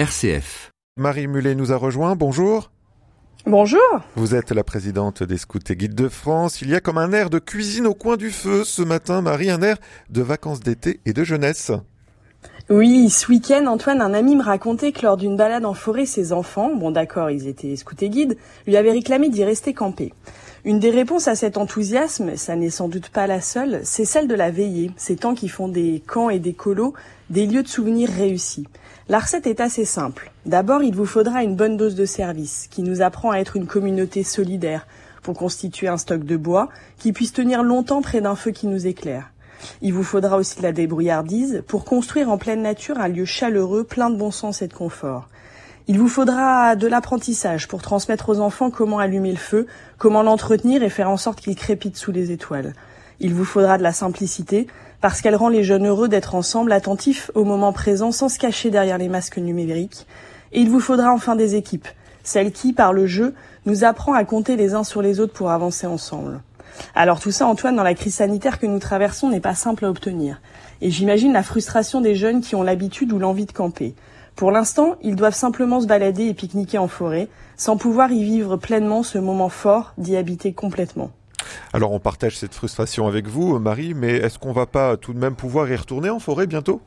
RCF. Marie Mulet nous a rejoint, bonjour. Bonjour. Vous êtes la présidente des Scouts et Guides de France. Il y a comme un air de cuisine au coin du feu ce matin, Marie, un air de vacances d'été et de jeunesse. Oui, ce week-end, Antoine, un ami me racontait que lors d'une balade en forêt, ses enfants, bon d'accord, ils étaient scouts et guides, lui avaient réclamé d'y rester camper. Une des réponses à cet enthousiasme, ça n'est sans doute pas la seule, c'est celle de la veillée, ces temps qui font des camps et des colos des lieux de souvenirs réussis. La recette est assez simple. D'abord, il vous faudra une bonne dose de service, qui nous apprend à être une communauté solidaire, pour constituer un stock de bois qui puisse tenir longtemps près d'un feu qui nous éclaire. Il vous faudra aussi de la débrouillardise pour construire en pleine nature un lieu chaleureux, plein de bon sens et de confort. Il vous faudra de l'apprentissage pour transmettre aux enfants comment allumer le feu, comment l'entretenir et faire en sorte qu'il crépite sous les étoiles. Il vous faudra de la simplicité parce qu'elle rend les jeunes heureux d'être ensemble, attentifs au moment présent sans se cacher derrière les masques numériques. Et il vous faudra enfin des équipes, celles qui, par le jeu, nous apprend à compter les uns sur les autres pour avancer ensemble. Alors tout ça, Antoine, dans la crise sanitaire que nous traversons, n'est pas simple à obtenir. Et j'imagine la frustration des jeunes qui ont l'habitude ou l'envie de camper. Pour l'instant, ils doivent simplement se balader et pique-niquer en forêt, sans pouvoir y vivre pleinement ce moment fort d'y habiter complètement. Alors on partage cette frustration avec vous, Marie, mais est-ce qu'on va pas tout de même pouvoir y retourner en forêt bientôt?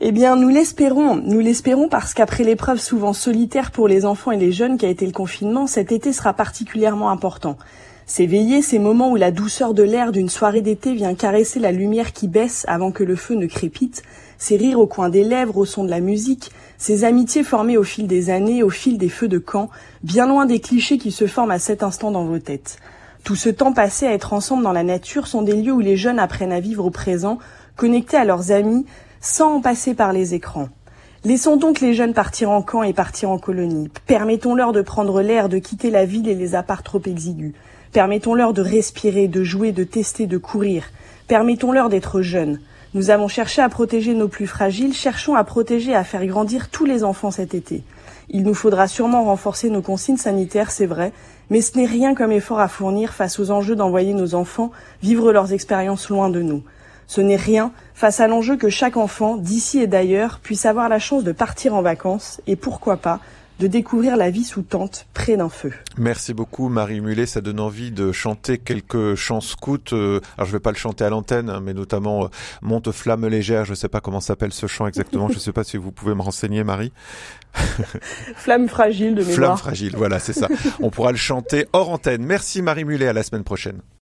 Eh bien, nous l'espérons. Nous l'espérons parce qu'après l'épreuve souvent solitaire pour les enfants et les jeunes qui a été le confinement, cet été sera particulièrement important. Ces veillées, ces moments où la douceur de l'air d'une soirée d'été vient caresser la lumière qui baisse avant que le feu ne crépite, ces rires au coin des lèvres au son de la musique, ces amitiés formées au fil des années, au fil des feux de camp, bien loin des clichés qui se forment à cet instant dans vos têtes. Tout ce temps passé à être ensemble dans la nature sont des lieux où les jeunes apprennent à vivre au présent, connectés à leurs amis, sans en passer par les écrans. Laissons donc les jeunes partir en camp et partir en colonie. Permettons-leur de prendre l'air, de quitter la ville et les apparts trop exigus. Permettons-leur de respirer, de jouer, de tester, de courir. Permettons-leur d'être jeunes. Nous avons cherché à protéger nos plus fragiles, cherchons à protéger et à faire grandir tous les enfants cet été. Il nous faudra sûrement renforcer nos consignes sanitaires, c'est vrai, mais ce n'est rien comme effort à fournir face aux enjeux d'envoyer nos enfants vivre leurs expériences loin de nous. Ce n'est rien face à l'enjeu que chaque enfant, d'ici et d'ailleurs, puisse avoir la chance de partir en vacances et pourquoi pas de découvrir la vie sous tente près d'un feu. Merci beaucoup Marie Mulet, ça donne envie de chanter quelques chants scouts. Euh, alors je vais pas le chanter à l'antenne, hein, mais notamment euh, Monte flamme légère, je sais pas comment s'appelle ce chant exactement, je sais pas si vous pouvez me renseigner Marie. flamme fragile de mémoire. Flamme fragile, voilà, c'est ça. On pourra le chanter hors antenne. Merci Marie Mulet, à la semaine prochaine.